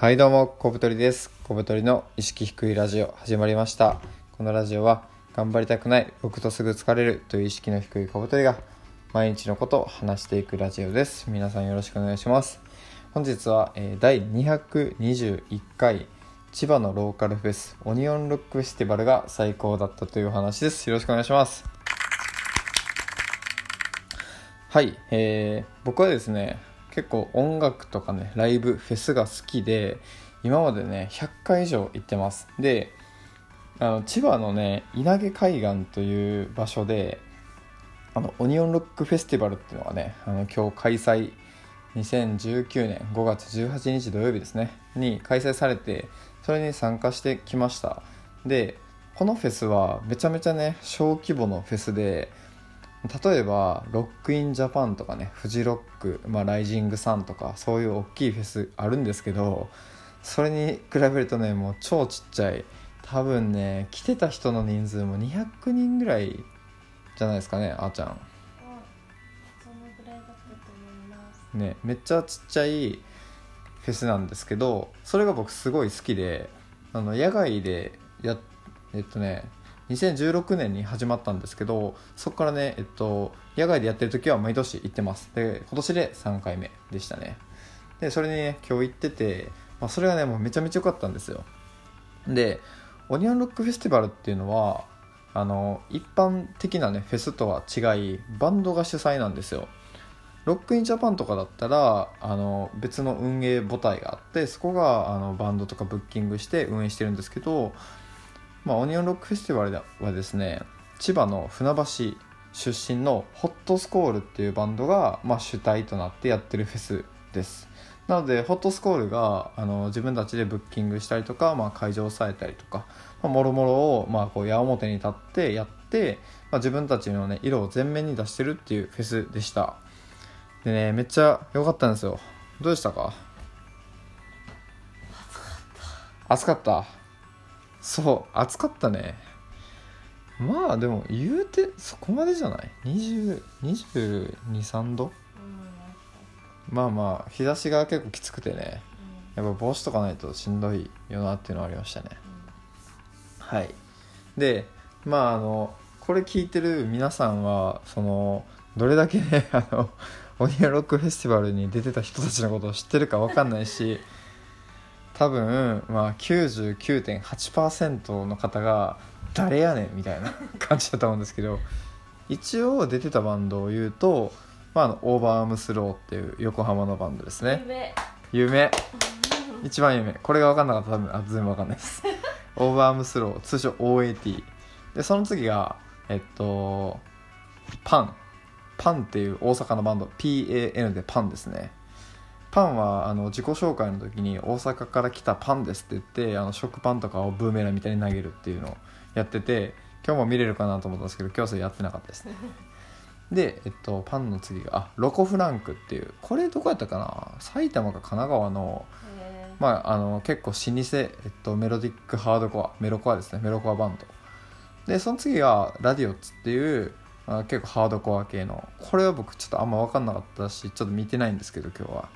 はいどうも、小太りです。小太りの意識低いラジオ始まりました。このラジオは頑張りたくない、動くとすぐ疲れるという意識の低い小太りが毎日のことを話していくラジオです。皆さんよろしくお願いします。本日は、えー第221回千葉のローカルフェスオニオンロックフェスティバルが最高だったという話です。よろしくお願いします。はい、えー僕はですね結構音楽とかねライブフェスが好きで今までね100回以上行ってます。であの千葉のね稲毛海岸という場所であのオニオンロックフェスティバルっていうのがねあの今日開催2019年5月18日土曜日ですねに開催されてそれに参加してきました。でこのフェスはめちゃめちゃね小規模のフェスで例えばロックインジャパンとかねフジロック、まあ、ライジングサンとかそういう大きいフェスあるんですけどそれに比べるとねもう超ちっちゃい。多分ね来てた人の人数も200人ぐらいじゃないですかねあーちゃん。うんそのぐらいだったと思います。ねめっちゃちっちゃいフェスなんですけどそれが僕すごい好きであの野外でやえっとね2016年に始まったんですけどそこからね、えっと、野外でやってる時は毎年行ってます。で今年で3回目でしたね。でそれにね今日行ってて、まあ、それがねもうめちゃめちゃ良かったんですよ。でオニオンロックフェスティバルっていうのはあの一般的なねフェスとは違いバンドが主催なんですよ。ロックインジャパンとかだったらあの別の運営母体があってそこがあのバンドとかブッキングして運営してるんですけど、まあ、オニオンロックフェスティバルはですね千葉の船橋出身のホットスコールっていうバンドが、まあ、主体となってやってるフェスです。なのでホットスコールがあの自分たちでブッキングしたりとか、まあ、会場を抑えたりとか、まあ、もろもろを、まあ、こう矢面に立ってやって、まあ、自分たちの、ね、色を前面に出してるっていうフェスでした。でねめっちゃ良かったんですよ。どうでしたか？暑かったそう暑かったね。まあでも言うてそこまでじゃない？202223度？うん。まあまあ日差しが結構きつくてね。やっぱ帽子とかないとしんどいよなっていうのはありましたね。はい。でまああのこれ聞いてる皆さんはそのどれだけねあのオニオンロックフェスティバルに出てた人たちのことを知ってるか分かんないし多分まあ99.8%の方が誰やねんみたいな 感じだと思うんですけど一応出てたバンドを言うと、まあ、あの OVER ARM THROW っていう横浜のバンドですね。夢。一番有名これが分かんなかったら多分あ全部分かんないです。OVER ARM THROW 通称 OAT でその次がえっと PAN。PAN っていう大阪のバンド。PAN でパンですねパンはあの自己紹介の時に大阪から来た PAN ですって言ってあの食パンとかをブーメランみたいに投げるっていうのをやってて今日も見れるかなと思ったんですけど今日はそれやってなかったですね。で、えっと、 PAN の次があ locofrank っていうこれどこやったかな？埼玉か神奈川のえまあ、あの結構老舗、えっと、メロディックハードコアメロコアですね。メロコアバンド。でその次が RADIOTS っていうあ結構ハードコア系のこれは僕ちょっとあんま分かんなかったしちょっと見てないんですけど今日は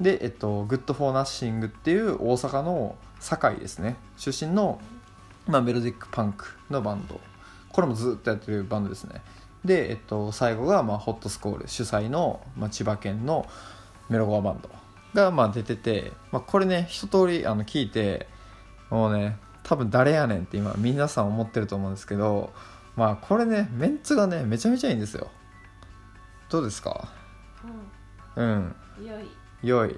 でえっと GOOD4NOTHING っていう大阪の堺ですね。出身の、まあ、メロディックパンクのバンド。これもずっとやってるバンドですね。で、えっと、最後が、まあ、ホットスコール主催の、まあ、千葉県のメロコアバンドが、まあ、出てて、まあ、これね一通りあの聞いてもうね多分誰やねんって今皆さん思ってると思うんですけどまあこれねメンツがねめちゃめちゃいいんですよ。どうですか？ーうん。うん。良い良い。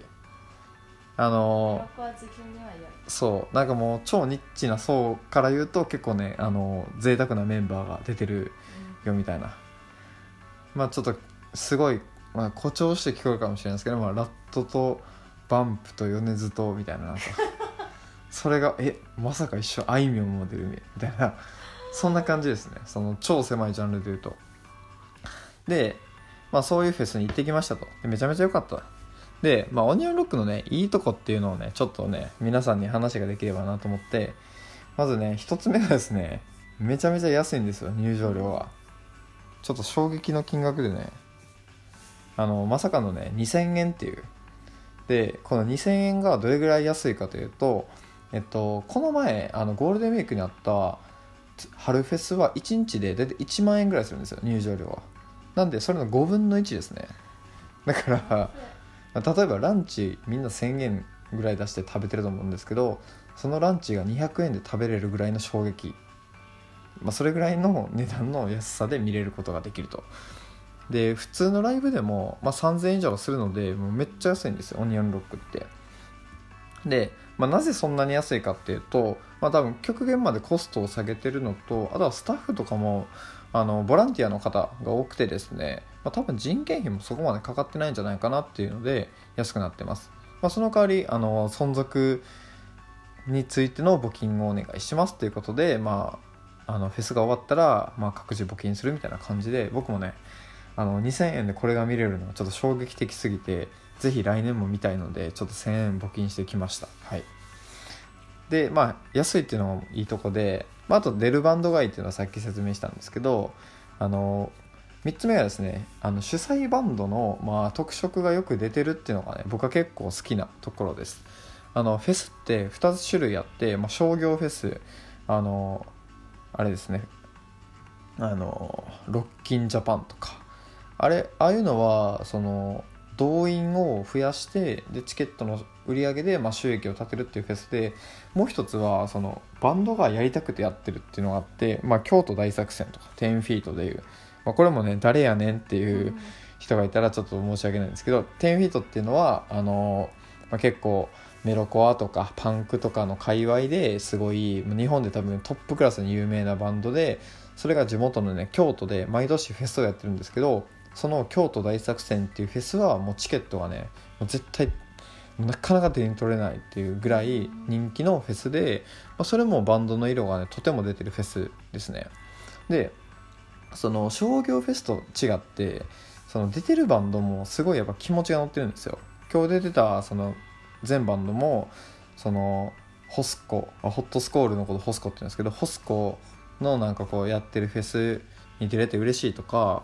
あのそう。なんかもう超ニッチな層から言うと結構ねあの贅沢なメンバーが出てるよみたいな。まあちょっとすごい、まあ、誇張して聞こえるかもしれないですけど、まあ、ラットとバンプと米津とみたいななんか。それがえまさか一緒あいみょんも出るみたいな。そんな感じですね。その超狭いジャンルで言うと。で、まあ、そういうフェスに行ってきましたと。でめちゃめちゃ良かったで、まあ、オニオンロックのねいいとこっていうのをねちょっとね皆さんに話ができればなと思ってまずね一つ目がですねめちゃめちゃ安いんですよ入場料がちょっと衝撃の金額でねあのまさかのね2000円っていう。でこの2000円がどれぐらい安いかというと、えっと、この前あのゴールデンウィークにあった春フェスは1日で大体1万円ぐらいするんですよ入場料は。なんでそれの5分の1ですね。だから例えばランチみんな1000円ぐらい出して食べてると思うんですけどそのランチが200円で食べれるぐらいの衝撃、まあ、それぐらいの値段の安さで見れることができると。で普通のライブでも、まあ、3000円以上するのでもうめっちゃ安いんですよオニオンロックって。で、まあ、なぜそんなに安いかっていうと、まあ、多分極限までコストを下げてるのとあとはスタッフとかもあのボランティアの方が多くてですね、まあ、多分人件費もそこまでかかってないんじゃないかなっていうので安くなってます、まあ、その代わりあの存続についての募金をお願いしますということで、まあ、あのフェスが終わったら、まあ、各自募金するみたいな感じで僕もねあの2000円でこれが見れるのはちょっと衝撃的すぎてぜひ来年も見たいのでちょっと1000円募金してきました。はい。でまあ安いっていうのもいいとこで、まあ、あと出るバンドがいいっていうのはさっき説明したんですけどあの3つ目はですねあの主催バンドの、まあ、特色がよく出てるっていうのがね僕は結構好きなところです。あのフェスって2つ種類あって、まあ、商業フェスあのあれですねあのロッキンジャパンとか。あれああいうのはその動員を増やしてでチケットの売り上げでまあ収益を立てるっていうフェスでもう一つはそのバンドがやりたくてやってるっていうのがあって、まあ、京都大作戦とか10フィートでいう、まあ、これもね誰やねんっていう人がいたらちょっと申し訳ないんですけど10フィートっていうのはあの、まあ、結構メロコアとかパンクとかの界隈ですごい日本で多分トップクラスに有名なバンドでそれが地元のね京都で毎年フェスをやってるんですけどその京都大作戦っていうフェスはもうチケットがね絶対なかなか手に取れないっていうぐらい人気のフェスで、まあ、それもバンドの色がねとても出てるフェスですね。でその商業フェスと違ってその出てるバンドもすごいやっぱ気持ちが乗ってるんですよ。今日出てたその全バンドもそのホスコホットスコールのことホスコって言うんですけどホスコのなんかこうやってるフェスに出れて嬉しいとか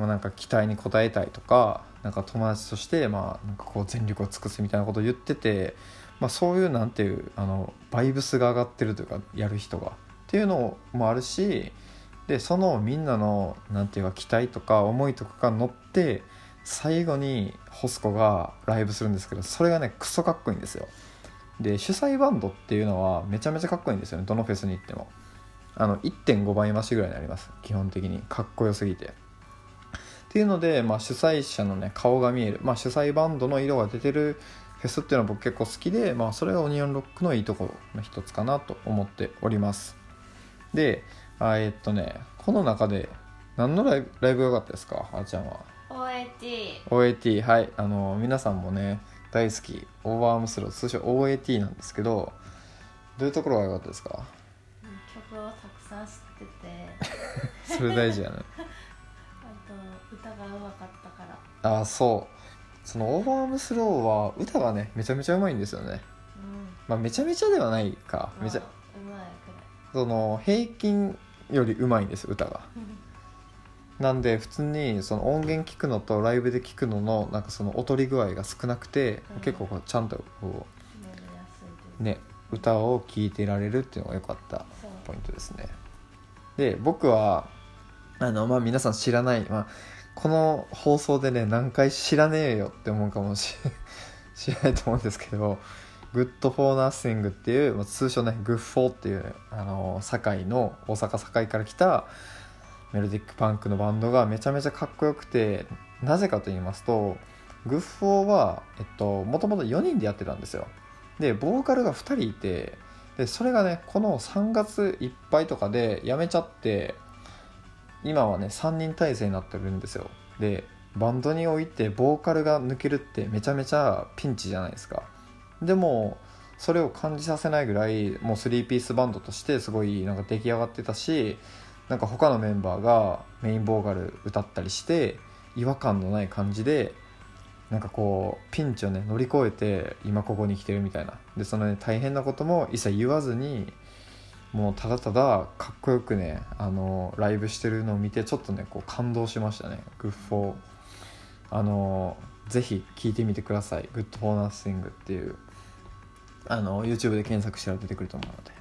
まあ、なんか期待に応えたいとかなんか友達としてまあなんかこう全力を尽くすみたいなことを言ってて、まあ、そういうなんていうあのバイブスが上がってるというかやる人が。っていうのもあるしでそのみんなのなんていうか期待とか思いとかが乗って最後にホスコがライブするんですけどそれがねクソかっこいいんですよ。で主催バンドっていうのはめちゃめちゃかっこいいんですよね。どのフェスに行っても。あの1.5倍増しぐらいになります。基本的に。かっこよすぎて。っていうので、まあ、主催者のね顔が見える、まあ、主催バンドの色が出てるフェスっていうのは僕結構好きで、まあ、それがオニオンロックのいいところの一つかなと思っております。であえーっとねこの中で何のライブライブが良かったですか？あーちゃんは。OAT OAT はい。あの皆さんもね大好き。 OVER ARM THROW 通称 OAT なんですけどどういうところが良かったですか？曲をたくさん知ってて。それ大事やね。あと歌がうまかったから。ああそう。その OVER ARM THROW は歌がねめちゃめちゃうまいんですよね。うん。まあめちゃめちゃではないか。めちゃまあうまい。くその平均よりうまいんです歌が。なんで普通にその音源聞くのとライブで聞くののなんかその劣り具合が少なくて、うん。結構こうちゃんとこううね歌を聴いてられるっていうのが良かったポイントですね。で僕はあのまあ皆さん知らない、まあ、この放送でね何回知らねえよって思うかもし知らないと思うんですけど「Good for Nothing」っていう、通称ね「Good for」っていうあの堺の大阪堺から来たメロディックパンクのバンドがめちゃめちゃかっこよくてなぜかと言いますとグッフォーはえっともともと4人でやってたんですよ。でボーカルが2人いてでそれがねこの3月いっぱいとかで辞めちゃって今はね3人体制になってるんですよ。でバンドにおいてボーカルが抜けるってめちゃめちゃピンチじゃないですか。でもそれを感じさせないぐらいもう3ピースバンドとしてすごいなんか出来上がってたしなんか他のメンバーがメインボーカル歌ったりして違和感のない感じでなんかこうピンチをね乗り越えて今ここに来てるみたいな。でそのね大変なことも一切言わずにもうただただかっこよくねあのライブしてるのを見てちょっとねこう感動しましたね。グッフォーあのぜひ聞いてみてください「Good for Nothing」っていう。あの YouTube で検索したら出てくると思うので。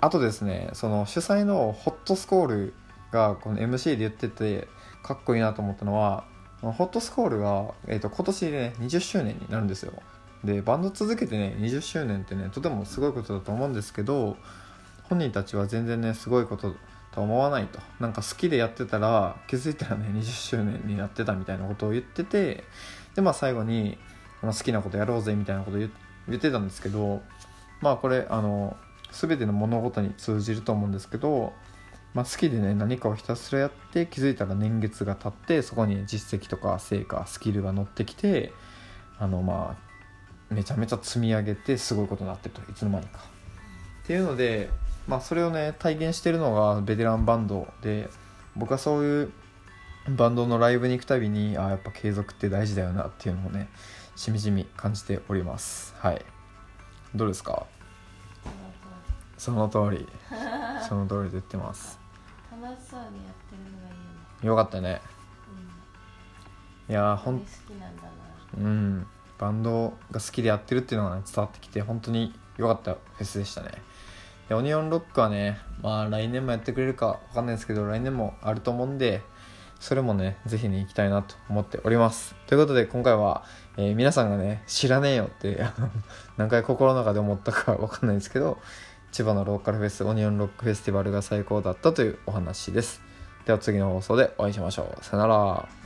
あとですねその主催のホットスコールがこの MC で言っててかっこいいなと思ったのはホットスコールが、えー、と今年でね20周年になるんですよ。でバンド続けてね20周年ってねとてもすごいことだと思うんですけど本人たちは全然ねすごいことと思わないと。なんか好きでやってたら気づいたらね20周年になってたみたいなことを言っててでまあ最後に好きなことやろうぜみたいなことを言って言ってたんですけどまあこれあの全ての物事に通じると思うんですけど、まあ、好きでね何かをひたすらやって気づいたら年月が経ってそこに実績とか成果スキルが乗ってきてあのまあめちゃめちゃ積み上げてすごいことになってるといつの間にか。っていうのでまあ、それをね体現してるのがベテランバンドで僕はそういうバンドのライブに行くたびにあやっぱ継続って大事だよなっていうのをねしみじみ感じております。はい。どうですか？その通り。その通りで言ってます。楽しそうにやってるのがいいよね。よかったね。いやーほん好きなんだな。うん。バンドが好きでやってるっていうのが、ね、伝わってきて本当に良かったフェスでしたね。でオニオンロックはねまあ来年もやってくれるか分かんないですけど来年もあると思うんでそれもねぜひに行きたいなと思っております。ということで今回は、えー皆さんがね知らねえよって 何回心の中で思ったか分かんないですけど千葉のローカルフェスオニオンロックフェスティバルが最高だったというお話です。では次の放送でお会いしましょう。さよなら。